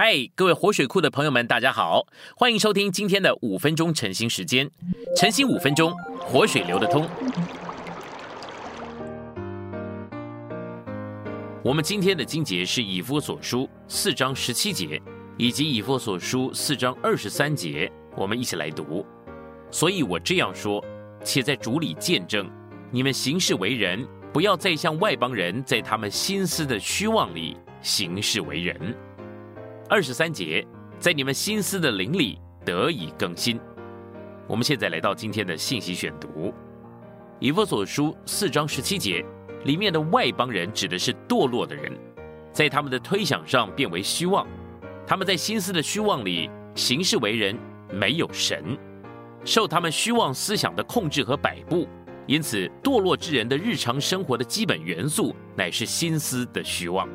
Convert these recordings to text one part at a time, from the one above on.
嗨，各位活水库的朋友们，大家好，欢迎收听今天的五分钟晨兴时间。晨兴五分钟，活水流得通。我们今天的经节是以弗所书四章十七节，以及以弗所书四章二十三节，我们一起来读。所以我这样说，且在主里见证，你们行事为人，不要再像外邦人在他们心思的虚妄里行事为人。二十三节，在你们心思的灵里得以更新。我们现在来到今天的信息选读，以弗所书四章十七节里面的外邦人指的是堕落的人，在他们的推想上变为虚妄，他们在心思的虚妄里行事为人，没有神，受他们虚妄思想的控制和摆布，因此堕落之人的日常生活的基本元素乃是心思的虚妄。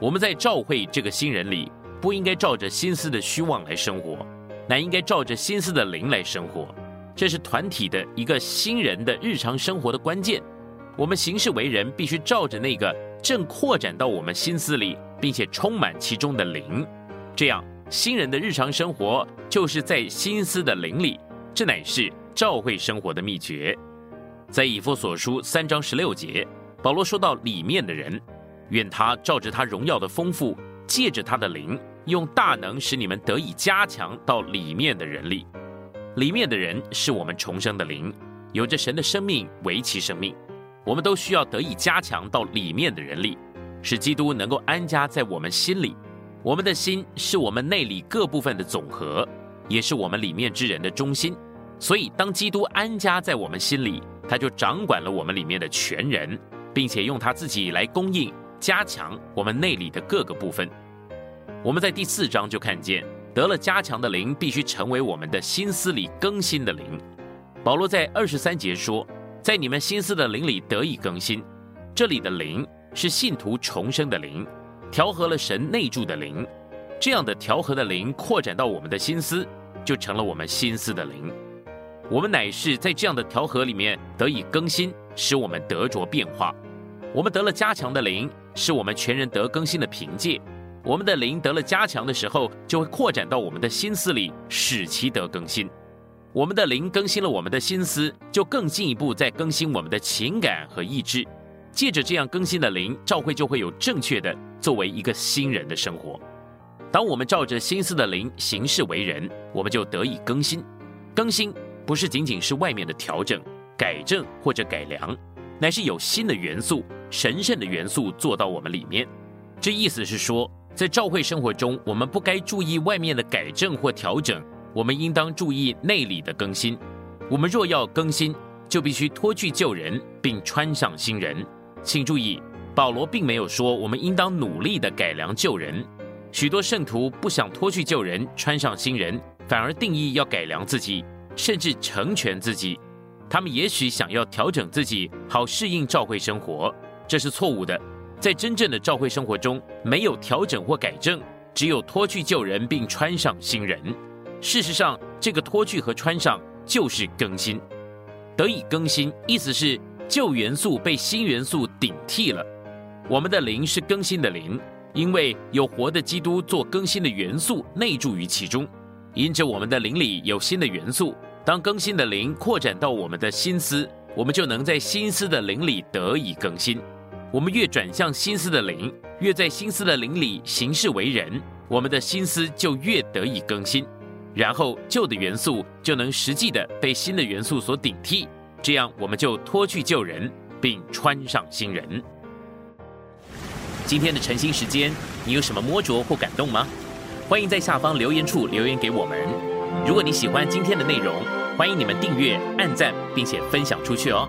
我们在召会这个新人里。不应该照着心思的虚妄来生活，乃应该照着心思的灵来生活。这是团体的一个新人的日常生活的关键。我们行事为人必须照着那个正扩展到我们心思里，并且充满其中的灵。这样，新人的日常生活就是在心思的灵里。这乃是照会生活的秘诀。在以弗所书三章十六节，保罗说到里面的人，愿他照着他荣耀的丰富，借着他的灵。用大能使你们得以加强到里面的人力，里面的人是我们重生的灵，有着神的生命为其生命。我们都需要得以加强到里面的人力，使基督能够安家在我们心里。我们的心是我们内里各部分的总和，也是我们里面之人的中心。所以，当基督安家在我们心里，他就掌管了我们里面的全人，并且用他自己来供应、加强我们内里的各个部分。我们在第四章就看见，得了加强的灵必须成为我们的心思里更新的灵。保罗在二十三节说，在你们心思的灵里得以更新。这里的灵是信徒重生的灵，调和了神内住的灵。这样的调和的灵扩展到我们的心思，就成了我们心思的灵。我们乃是在这样的调和里面得以更新，使我们得着变化。我们得了加强的灵，是我们全人得更新的凭借。我们的灵得了加强的时候，就会扩展到我们的心思里，使其得更新。我们的灵更新了我们的心思，就更进一步再更新我们的情感和意志。借着这样更新的灵，教会就会有正确的作为一个新人的生活。当我们照着心思的灵行事为人，我们就得以更新。更新不是仅仅是外面的调整、改正或者改良，乃是有新的元素、神圣的元素做到我们里面。这意思是说。在教会生活中，我们不该注意外面的改正或调整，我们应当注意内里的更新。我们若要更新，就必须脱去旧人，并穿上新人。请注意，保罗并没有说我们应当努力的改良旧人。许多圣徒不想脱去旧人，穿上新人，反而定义要改良自己，甚至成全自己。他们也许想要调整自己，好适应教会生活，这是错误的。在真正的教会生活中，没有调整或改正，只有脱去旧人，并穿上新人。事实上，这个脱去和穿上就是更新，得以更新，意思是旧元素被新元素顶替了。我们的灵是更新的灵，因为有活的基督做更新的元素内住于其中，因着我们的灵里有新的元素。当更新的灵扩展到我们的心思，我们就能在心思的灵里得以更新。我们越转向心思的灵，越在心思的灵里行事为人，我们的心思就越得以更新，然后旧的元素就能实际的被新的元素所顶替，这样我们就脱去旧人，并穿上新人。今天的晨兴时间，你有什么摸着或感动吗？欢迎在下方留言处留言给我们。如果你喜欢今天的内容，欢迎你们订阅、按赞，并且分享出去哦。